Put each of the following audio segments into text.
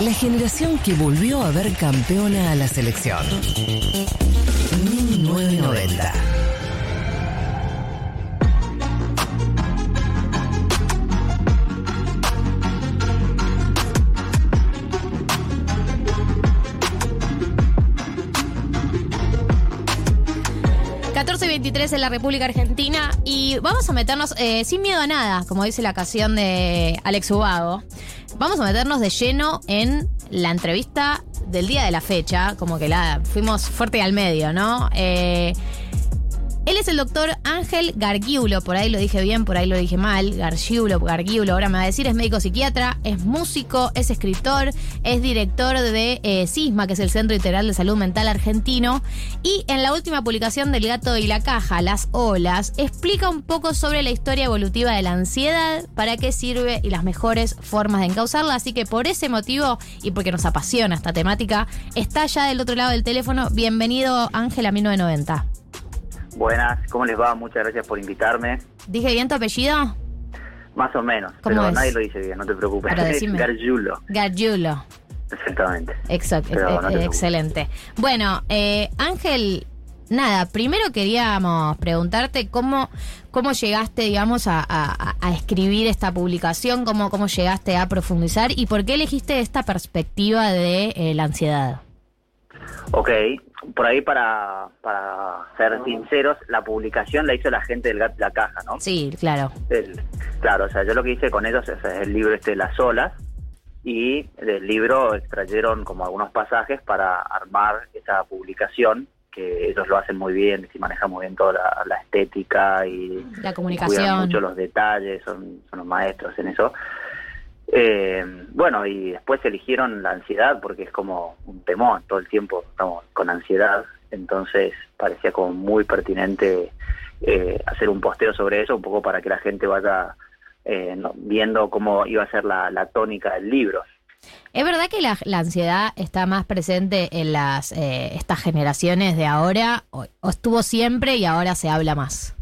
La generación que volvió a ver campeona a la selección. 1990. y 23 en la República Argentina y vamos a meternos eh, sin miedo a nada, como dice la canción de Alex Ubago. Vamos a meternos de lleno en la entrevista del día de la fecha, como que la fuimos fuerte al medio, ¿no? Eh, es el doctor Ángel Gargiulo, por ahí lo dije bien, por ahí lo dije mal, Gargiulo, Gargiulo, ahora me va a decir, es médico psiquiatra, es músico, es escritor, es director de eh, CISMA, que es el Centro Integral de Salud Mental Argentino, y en la última publicación del Gato y la Caja, Las Olas, explica un poco sobre la historia evolutiva de la ansiedad, para qué sirve y las mejores formas de encauzarla, así que por ese motivo y porque nos apasiona esta temática, está ya del otro lado del teléfono. Bienvenido Ángel a 1990. Buenas, ¿cómo les va? Muchas gracias por invitarme. ¿Dije bien tu apellido? Más o menos, pero nadie lo dice bien, no te preocupes. Gargiulo. Gargiulo. Exactamente. Exacto, excelente. Bueno, eh, Ángel, nada, primero queríamos preguntarte cómo, cómo llegaste, digamos, a, escribir esta publicación, cómo, cómo llegaste a profundizar y por qué elegiste esta perspectiva de eh, la ansiedad. Ok, por ahí para, para ser sinceros, la publicación la hizo la gente del La Caja, ¿no? Sí, claro. claro, o sea, yo lo que hice con ellos es, el libro este Las Olas y del libro extrayeron como algunos pasajes para armar esa publicación que ellos lo hacen muy bien, y manejan muy bien toda la, estética y la comunicación, cuidan mucho los detalles, son, son los maestros en eso. Eh, bueno, y después eligieron la ansiedad porque es como un temor, todo el tiempo estamos con ansiedad, entonces parecía como muy pertinente eh, hacer un posteo sobre eso, un poco para que la gente vaya eh, viendo cómo iba a ser la, tónica del libro. ¿Es verdad que la, ansiedad está más presente en las estas generaciones de ahora o estuvo siempre y ahora se habla más?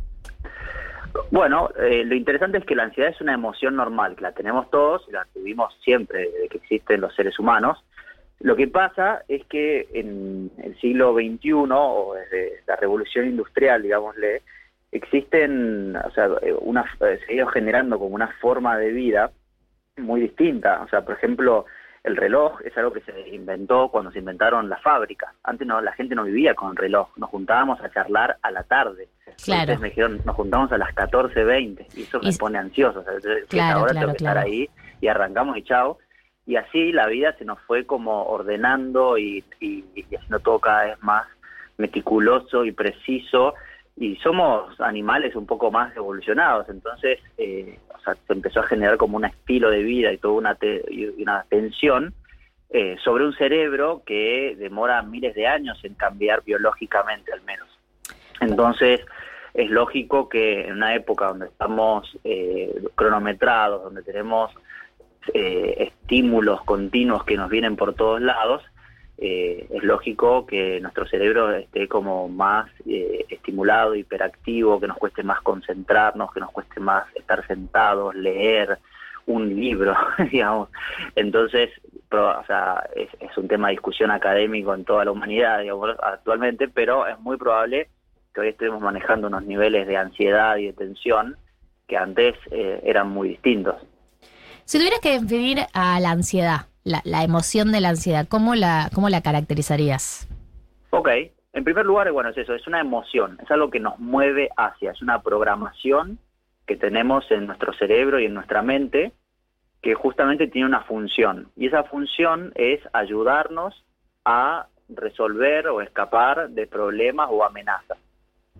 Bueno, eh, lo interesante es que la ansiedad es una emoción normal, que la tenemos todos y la tuvimos siempre desde que existen los seres humanos. Lo que pasa es que en el siglo XXI, o desde la revolución industrial, digámosle, existen, o sea, una, se ha ido generando como una forma de vida muy distinta. O sea, por ejemplo, el reloj es algo que se inventó cuando se inventaron las fábricas. Antes no, la gente no vivía con reloj, nos juntábamos a charlar a la tarde. Claro. me dijeron, nos juntamos a las 14.20 y eso me pone ansioso. ahora tengo que estar ahí y arrancamos y chao. Y así la vida se nos fue como ordenando y, y haciendo todo cada vez más meticuloso y preciso y somos animales un poco más evolucionados, entonces eh, se empezó a generar como un estilo de vida y toda una, una tensión eh, sobre un cerebro que demora miles de años en cambiar biológicamente al menos. Entonces es lógico que en una época donde estamos eh, cronometrados, donde tenemos estímulos continuos que nos vienen por todos lados, eh, es lógico que nuestro cerebro esté como más eh, estimulado, hiperactivo, que nos cueste más concentrarnos, que nos cueste más estar sentados, leer un libro, digamos. Entonces, es, un tema de discusión académico en toda la humanidad, digamos, actualmente, pero es muy probable que hoy estemos manejando unos niveles de ansiedad y de tensión que antes eh, eran muy distintos. Si tuvieras que definir a la ansiedad, la, emoción de la ansiedad, ¿cómo la, ¿cómo la caracterizarías? Ok, en primer lugar, bueno, es eso, es una emoción, es algo que nos mueve hacia, es una programación que tenemos en nuestro cerebro y en nuestra mente que justamente tiene una función y esa función es ayudarnos a resolver o escapar de problemas o amenazas.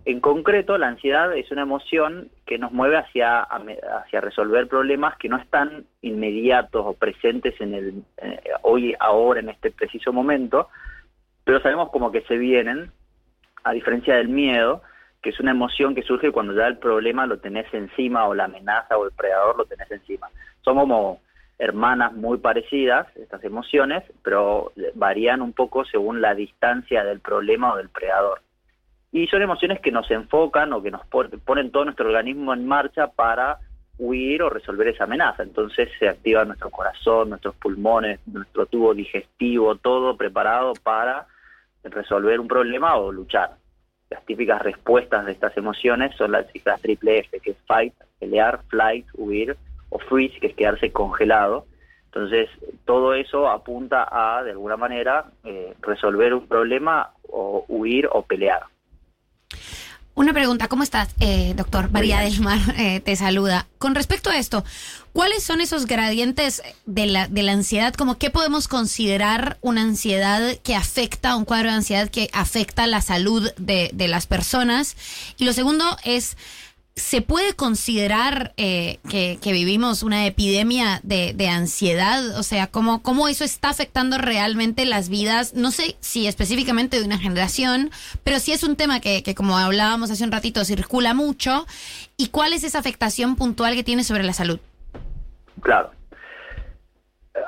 En concreto, la ansiedad es una emoción que nos mueve hacia, hacia resolver problemas que no están inmediatos o presentes en el eh, hoy, ahora, en este preciso momento, pero sabemos como que se vienen, a diferencia del miedo, que es una emoción que surge cuando ya el problema lo tenés encima o la amenaza o el predador lo tenés encima. Son como hermanas muy parecidas, estas emociones, pero varían un poco según la distancia del problema o del predador y son emociones que nos enfocan o que nos ponen todo nuestro organismo en marcha para huir o resolver esa amenaza. Entonces se activa nuestro corazón, nuestros pulmones, nuestro tubo digestivo, todo preparado para resolver un problema o luchar. Las típicas respuestas de estas emociones son las triple F, que es fight, pelear, flight, huir, o freeze, que es quedarse congelado. Entonces, todo eso apunta a, de alguna manera, eh, resolver un problema o huir o pelear. Una pregunta, ¿cómo estás, eh, doctor? María del Mar eh, te saluda. Con respecto a esto, ¿cuáles son esos gradientes de la, de la ansiedad? Como qué podemos considerar una ansiedad que afecta, un cuadro de ansiedad que afecta la salud de, de las personas? Y lo segundo es ¿Se puede considerar eh, que, vivimos una epidemia de, ansiedad? O sea, ¿cómo, ¿cómo, eso está afectando realmente las vidas? No sé si específicamente de una generación, pero sí es un tema que, que, como hablábamos hace un ratito, circula mucho. ¿Y cuál es esa afectación puntual que tiene sobre la salud? Claro.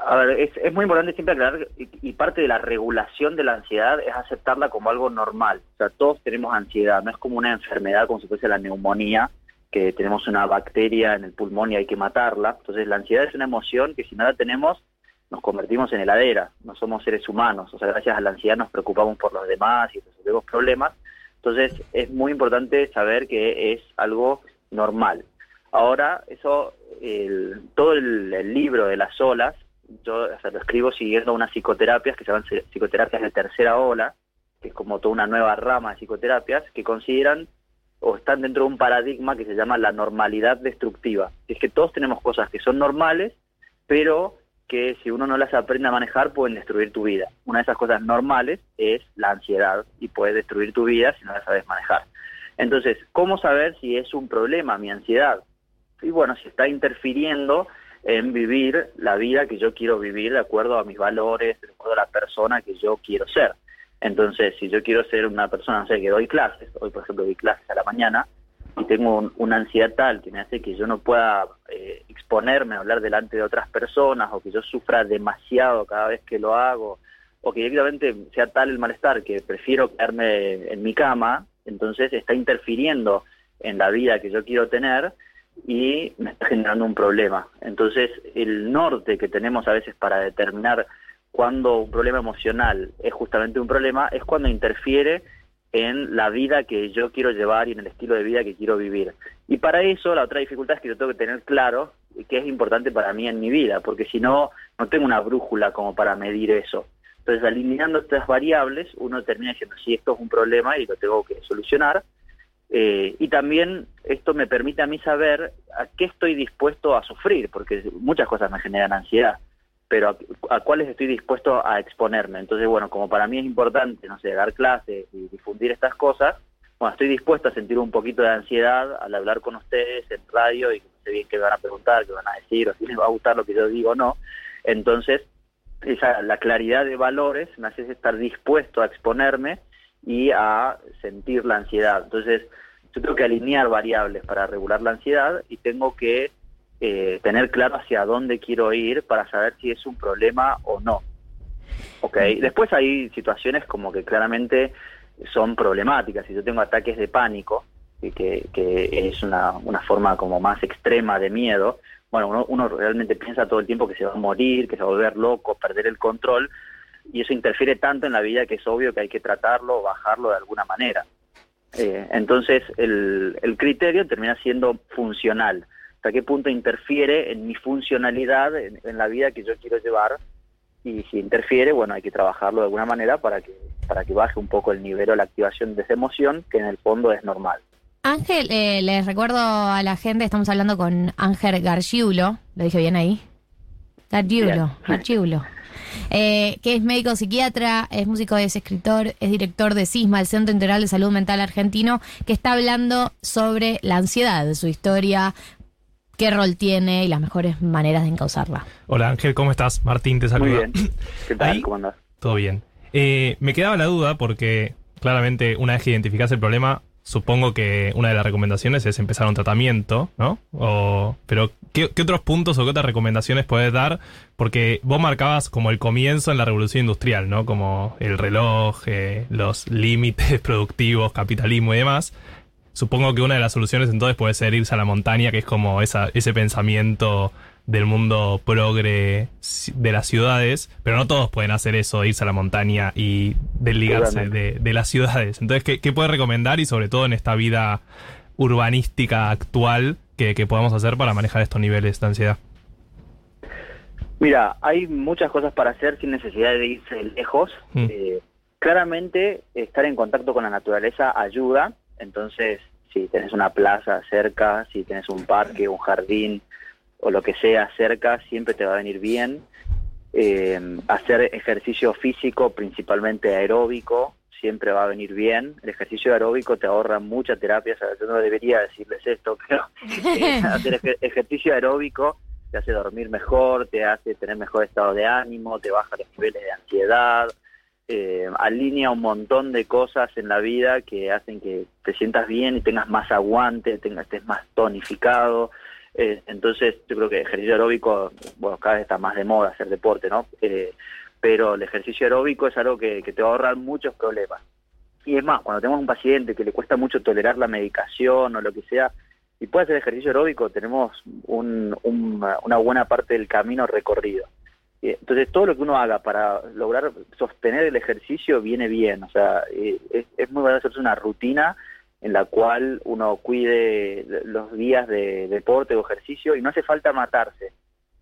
A ver, es, es muy importante siempre aclarar, y, y parte de la regulación de la ansiedad es aceptarla como algo normal. O sea, todos tenemos ansiedad, no es como una enfermedad como si la neumonía, que tenemos una bacteria en el pulmón y hay que matarla. Entonces la ansiedad es una emoción que si no la tenemos nos convertimos en heladera, no somos seres humanos, o sea, gracias a la ansiedad nos preocupamos por los demás y resolvemos problemas. Entonces es muy importante saber que es algo normal. Ahora, eso, el, todo el, libro de las olas, yo lo escribo siguiendo unas psicoterapias que se llaman psicoterapias de tercera ola, que es como toda una nueva rama de psicoterapias, que consideran o están dentro de un paradigma que se llama la normalidad destructiva. Es que todos tenemos cosas que son normales, pero que si uno no las aprende a manejar pueden destruir tu vida. Una de esas cosas normales es la ansiedad y puede destruir tu vida si no la sabes manejar. Entonces, ¿cómo saber si es un problema mi ansiedad? Y bueno, si está interfiriendo en vivir la vida que yo quiero vivir de acuerdo a mis valores, de acuerdo a la persona que yo quiero ser. Entonces, si yo quiero ser una persona, no sé, que doy clases, hoy por ejemplo doy clases a la mañana, y tengo una ansiedad tal que me hace que yo no pueda eh, exponerme a hablar delante de otras personas, o que yo sufra demasiado cada vez que lo hago, o que directamente sea tal el malestar que prefiero quedarme en mi cama, entonces está interfiriendo en la vida que yo quiero tener y me está generando un problema. Entonces, el norte que tenemos a veces para determinar cuando un problema emocional es justamente un problema, es cuando interfiere en la vida que yo quiero llevar y en el estilo de vida que quiero vivir. Y para eso la otra dificultad es que yo tengo que tener claro qué es importante para mí en mi vida, porque si no, no tengo una brújula como para medir eso. Entonces, alineando estas variables, uno termina diciendo, sí, esto es un problema y lo tengo que solucionar. Eh, y también esto me permite a mí saber a qué estoy dispuesto a sufrir, porque muchas cosas me generan ansiedad pero a, cuáles estoy dispuesto a exponerme. Entonces, bueno, como para mí es importante, no sé, dar clases y difundir estas cosas, bueno, estoy dispuesto a sentir un poquito de ansiedad al hablar con ustedes en radio y no sé bien qué me van a preguntar, qué van a decir, o si les va a gustar lo que yo digo o no. Entonces, esa, la claridad de valores me hace estar dispuesto a exponerme y a sentir la ansiedad. Entonces, yo tengo que alinear variables para regular la ansiedad y tengo que eh, tener claro hacia dónde quiero ir para saber si es un problema o no. ¿Ok? Después hay situaciones como que claramente son problemáticas. Si yo tengo ataques de pánico, que, que es una, una forma como más extrema de miedo, bueno, uno, uno realmente piensa todo el tiempo que se va a morir, que se va a volver loco, perder el control, y eso interfiere tanto en la vida que es obvio que hay que tratarlo, bajarlo de alguna manera. Eh, entonces, el, el criterio termina siendo funcional hasta qué punto interfiere en mi funcionalidad, en, la vida que yo quiero llevar, y si interfiere, bueno, hay que trabajarlo de alguna manera para que, para que baje un poco el nivel o la activación de esa emoción, que en el fondo es normal. Ángel, eh, les recuerdo a la gente, estamos hablando con Ángel Gargiulo, ¿lo dije bien ahí? Gargiulo, Gargiulo. Eh, que es médico psiquiatra, es músico, es escritor, es director de CISMA, el Centro Integral de Salud Mental Argentino, que está hablando sobre la ansiedad, su historia, qué rol tiene y las mejores maneras de encauzarla. Hola Ángel, ¿cómo estás? Martín te saluda. Muy bien. ¿Qué tal? ¿Cómo andas? Todo bien. Eh, me quedaba la duda porque claramente una vez que identificas el problema, supongo que una de las recomendaciones es empezar un tratamiento, ¿no? O, pero, ¿qué, otros puntos o qué otras recomendaciones puedes dar? Porque vos marcabas como el comienzo en la revolución industrial, ¿no? Como el reloj, eh, los límites productivos, capitalismo y demás. Supongo que una de las soluciones entonces puede ser irse a la montaña, que es como esa, ese pensamiento del mundo progre de las ciudades, pero no todos pueden hacer eso, irse a la montaña y desligarse de, de las ciudades. Entonces, ¿qué, qué puede recomendar y sobre todo en esta vida urbanística actual que, que podamos hacer para manejar estos niveles de ansiedad? Mira, hay muchas cosas para hacer sin necesidad de irse lejos. Mm. Eh, claramente, estar en contacto con la naturaleza ayuda. Entonces, si tenés una plaza cerca, si tenés un parque, un jardín o lo que sea cerca, siempre te va a venir bien. Eh, hacer ejercicio físico, principalmente aeróbico, siempre va a venir bien. El ejercicio aeróbico te ahorra mucha terapia. O sea, yo no debería decirles esto, pero eh, hacer ejer- ejercicio aeróbico te hace dormir mejor, te hace tener mejor estado de ánimo, te baja los niveles de ansiedad, eh, alinea un montón de cosas en la vida que hacen que te sientas bien y tengas más aguante, tengas, estés más tonificado. Eh, entonces, yo creo que ejercicio aeróbico, bueno, cada vez está más de moda hacer deporte, ¿no? Eh, pero el ejercicio aeróbico es algo que, te va a ahorrar muchos problemas. Y es más, cuando tenemos un paciente que le cuesta mucho tolerar la medicación o lo que sea, y puede hacer ejercicio aeróbico, tenemos un- un- una buena parte del camino recorrido. Y Entonces, todo lo que uno haga para lograr sostener el ejercicio viene bien. O sea, eh, es, es muy bueno hacerse una rutina en la cual uno cuide los días de deporte o ejercicio y no hace falta matarse.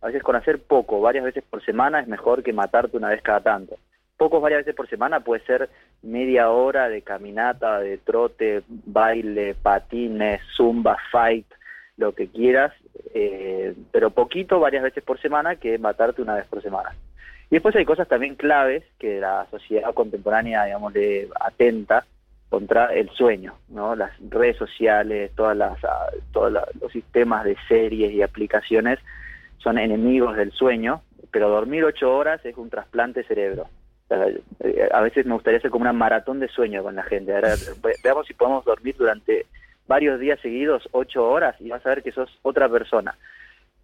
A veces con hacer poco, varias veces por semana, es mejor que matarte una vez cada tanto. Pocos varias veces por semana puede ser media hora de caminata, de trote, baile, patines, zumba, fight, lo que quieras, eh, pero poquito varias veces por semana que matarte una vez por semana. Y después hay cosas también claves que la sociedad contemporánea, digamos, le atenta contra el sueño, ¿no? Las redes sociales, todas las, ah, todos los sistemas de series y aplicaciones son enemigos del sueño, pero dormir ocho horas es un trasplante cerebro. Eh, a veces me gustaría hacer como una maratón de sueño con la gente. Ahora, ve- veamos si podemos dormir durante varios días seguidos, ocho horas, y vas a ver que sos otra persona.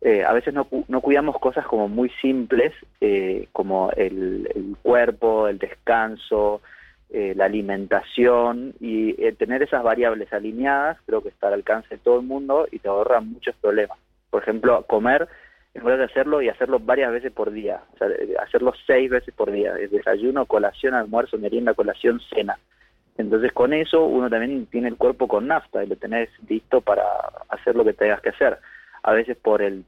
Eh, a veces no, no cuidamos cosas como muy simples, eh, como el, el cuerpo, el descanso, eh, la alimentación, y eh, tener esas variables alineadas creo que está al alcance de todo el mundo y te ahorra muchos problemas. Por ejemplo, comer es bueno hacerlo y hacerlo varias veces por día, o sea, hacerlo seis veces por día, desayuno, colación, almuerzo, merienda, colación, cena. Entonces con eso uno también tiene el cuerpo con nafta y lo tenés listo para hacer lo que tengas que hacer. A veces por el,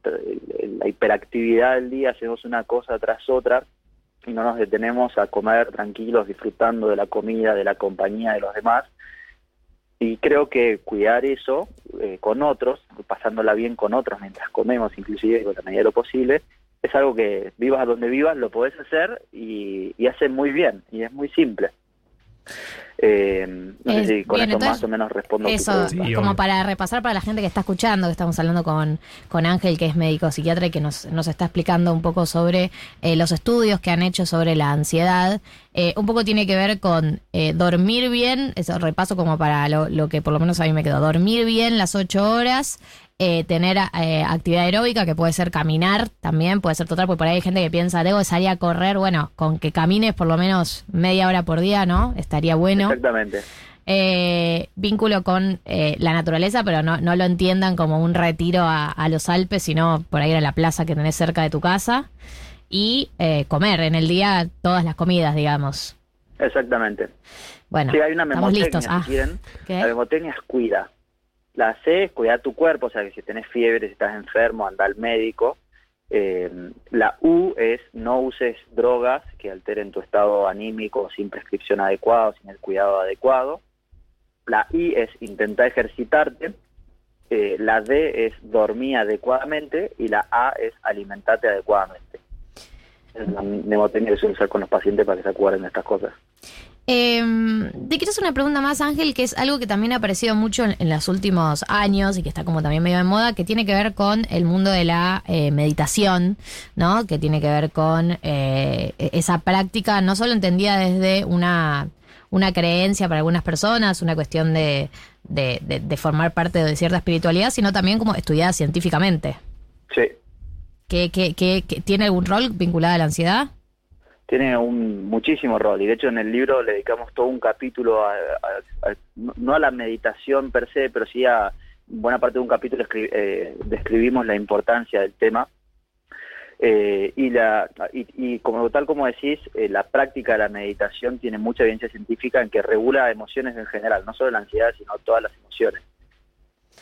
la hiperactividad del día hacemos una cosa tras otra y no nos detenemos a comer tranquilos, disfrutando de la comida, de la compañía de los demás. Y creo que cuidar eso eh, con otros, pasándola bien con otros mientras comemos, inclusive con la medida de lo posible, es algo que vivas a donde vivas, lo podés hacer y, y hace muy bien, y es muy simple. Eh, no Es- sé si con bien, esto más o menos respondo Eso. Sí, como obvio. para repasar para la gente que está escuchando, que estamos hablando con, con Ángel, que es médico psiquiatra y que nos, nos está explicando un poco sobre eh, los estudios que han hecho sobre la ansiedad. Eh, un poco tiene que ver con eh, dormir bien, eso repaso como para lo, lo que por lo menos a mí me quedó, dormir bien las ocho horas, eh, tener eh, actividad aeróbica, que puede ser caminar también, puede ser total, porque por ahí hay gente que piensa, debo de salir a correr, bueno, con que camines por lo menos media hora por día, ¿no? Estaría bueno Exactamente. eh, vínculo con eh, la naturaleza, pero no, no lo entiendan como un retiro a, a los Alpes, sino por ahí a la plaza que tenés cerca de tu casa. Y eh, comer en el día todas las comidas, digamos. Exactamente. Bueno, sí, hay una estamos listos. Ah. La memotecnia es cuida. La C es cuidar tu cuerpo, o sea que si tenés fiebre, si estás enfermo, anda al médico. Eh, la U es no uses drogas que alteren tu estado anímico sin prescripción adecuada, sin el cuidado adecuado. La I es intentar ejercitarte. Eh, la D es dormir adecuadamente y la A es alimentarte adecuadamente. Es la mnemotecnia que suelo usar con los pacientes para que se acuerden de estas cosas. Eh, te quiero hacer una pregunta más, Ángel, que es algo que también ha aparecido mucho en, en los últimos años y que está como también medio de moda, que tiene que ver con el mundo de la eh, meditación, ¿no? Que tiene que ver con eh, esa práctica, no solo entendida desde una, una creencia para algunas personas, una cuestión de, de, de- de formar parte de cierta espiritualidad, sino también como estudiada científicamente. Sí. ¿Que, que, que- que tiene algún rol vinculado a la ansiedad? Tiene un muchísimo rol y de hecho en el libro le dedicamos todo un capítulo a, no a la meditación per se, pero sí a buena parte de un capítulo escri- eh, describimos la importancia del tema Eh, y, la, y, y como tal como decís, eh, la práctica de la meditación tiene mucha evidencia científica en que regula emociones en general, no solo la ansiedad, sino todas las emociones.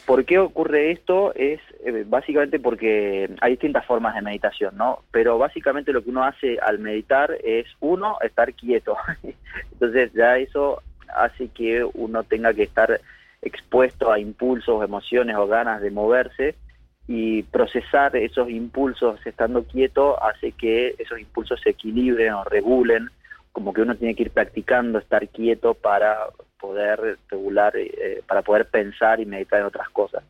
¿Por qué ocurre esto? Es eh, básicamente porque hay distintas formas de meditación, ¿no? Pero básicamente lo que uno hace al meditar es, uno, estar quieto. Entonces ya eso hace que uno tenga que estar expuesto a impulsos, emociones o ganas de moverse y procesar esos impulsos estando quieto hace que esos impulsos se equilibren o regulen, como que uno tiene que ir practicando estar quieto para poder regular, eh, para poder pensar y meditar en otras cosas.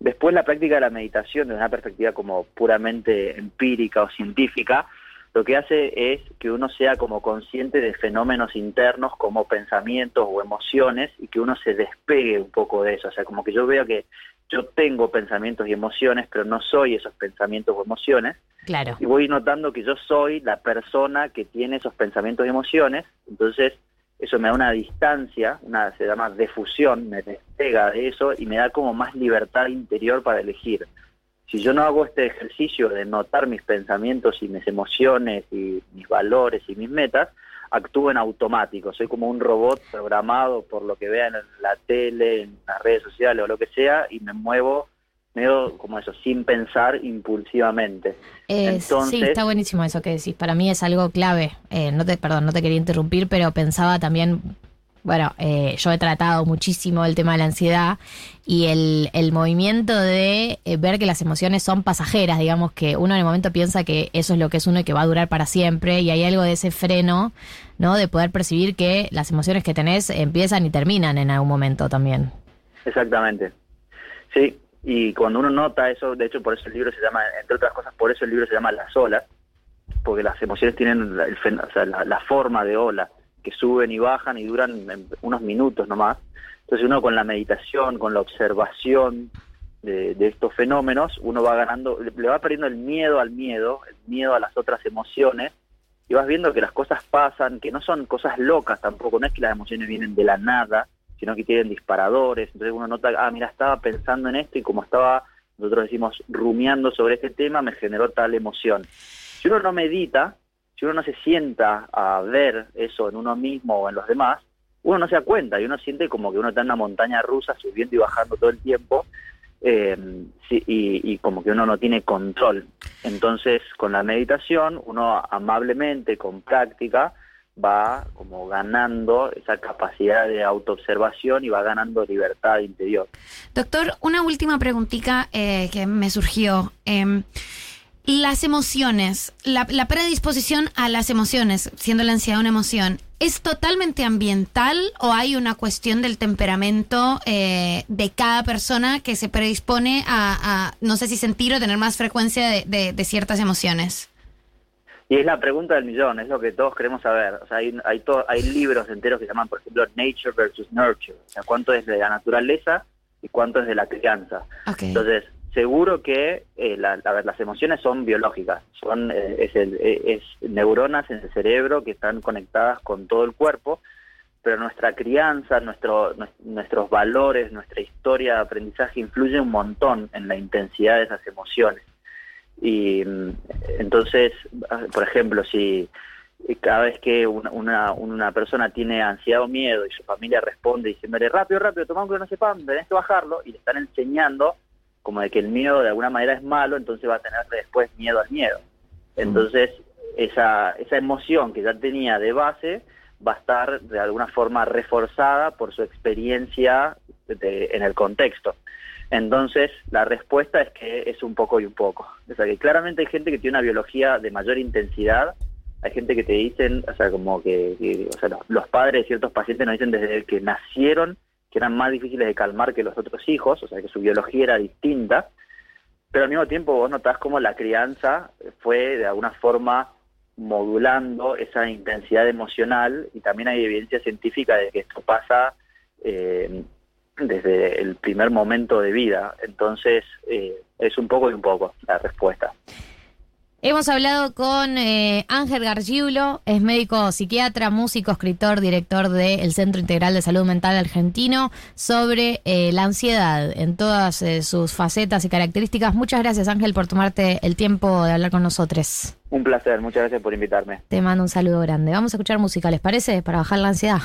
Después la práctica de la meditación desde una perspectiva como puramente empírica o científica, lo que hace es que uno sea como consciente de fenómenos internos como pensamientos o emociones y que uno se despegue un poco de eso. O sea, como que yo veo que yo tengo pensamientos y emociones, pero no soy esos pensamientos o emociones. Claro. Y voy notando que yo soy la persona que tiene esos pensamientos y emociones. Entonces, eso me da una distancia, una se llama defusión, me despega de eso y me da como más libertad interior para elegir. Si yo no hago este ejercicio de notar mis pensamientos y mis emociones y mis valores y mis metas, actúo en automático. Soy como un robot programado por lo que vean en la tele, en las redes sociales o lo que sea, y me muevo medio como eso, sin pensar impulsivamente. Eh, Entonces- sí, está buenísimo eso que decís. Para mí es algo clave. Eh, no te, perdón, no te quería interrumpir, pero pensaba también, bueno, eh, yo he tratado muchísimo el tema de la ansiedad y el, el movimiento de eh, ver que las emociones son pasajeras, digamos que uno en el momento piensa que eso es lo que es uno y que va a durar para siempre y hay algo de ese freno, ¿no? De poder percibir que las emociones que tenés empiezan y terminan en algún momento también. Exactamente. Sí, y cuando uno nota eso, de hecho por eso el libro se llama, entre otras cosas, por eso el libro se llama Las olas, porque las emociones tienen o sea, la forma de ola, que suben y bajan y duran unos minutos nomás. Entonces uno con la meditación, con la observación de, de estos fenómenos, uno va ganando, le va perdiendo el miedo al miedo, el miedo a las otras emociones, y vas viendo que las cosas pasan, que no son cosas locas tampoco, no es que las emociones vienen de la nada, sino que tienen disparadores, entonces uno nota, ah, mira, estaba pensando en esto y como estaba, nosotros decimos, rumiando sobre este tema, me generó tal emoción. Si uno no medita, si uno no se sienta a ver eso en uno mismo o en los demás, uno no se da cuenta y uno siente como que uno está en una montaña rusa subiendo y bajando todo el tiempo eh, y como que uno no tiene control. Entonces, con la meditación, uno amablemente, con práctica, va como ganando esa capacidad de autoobservación y va ganando libertad interior. Doctor, una última preguntita eh, que me surgió. Em, las emociones, la, la predisposición a las emociones, siendo la ansiedad una emoción, ¿es totalmente ambiental o hay una cuestión del temperamento eh, de cada persona que se predispone a, a, no sé si sentir o tener más frecuencia de, de- de ciertas emociones? Y es la pregunta del millón, es lo que todos queremos saber. O sea, hay, hay, to- hay libros enteros que se llaman, por ejemplo, Nature versus Nurture. O sea, cuánto es de la naturaleza y cuánto es de la crianza. Entonces, seguro que eh, la- las emociones son biológicas, son eh, eh, es neuronas en el cerebro que están conectadas con todo el cuerpo, pero nuestra crianza, nuestro, nues- nuestros valores, nuestra historia de aprendizaje influye un montón en la intensidad de esas emociones. Y mm, entonces, ah, por ejemplo, si cada vez que una, una, una persona tiene ansiedad o miedo y su familia responde diciéndole rápido, rápido, toma un no sepan, tenés que bajarlo, y le están enseñando como de que el miedo de alguna manera es malo, entonces va a tener después miedo al miedo. Entonces, esa, esa emoción que ya tenía de base va a estar de alguna forma reforzada por su experiencia de- en el contexto. Entonces, la respuesta es que es un poco y un poco. O sea, que claramente hay gente que tiene una biología de mayor intensidad, hay gente que te dicen, o sea, como que, que, o sea, los, los padres de ciertos pacientes nos dicen desde que nacieron que eran más difíciles de calmar que los otros hijos, o sea, que su biología era distinta, pero al mismo tiempo vos notás como la crianza fue de alguna forma modulando esa intensidad emocional y también hay evidencia científica de que esto pasa eh, desde el primer momento de vida. Entonces, eh, es un poco y un poco la respuesta. Hemos hablado con eh, Ángel Gargiulo, es médico psiquiatra, músico, escritor, director del Centro Integral de Salud Mental Argentino, sobre eh, la ansiedad en todas eh, sus facetas y características. Muchas gracias Ángel por tomarte el tiempo de hablar con nosotros. Un placer, muchas gracias por invitarme. Te mando un saludo grande. Vamos a escuchar música, ¿les parece? Para bajar la ansiedad.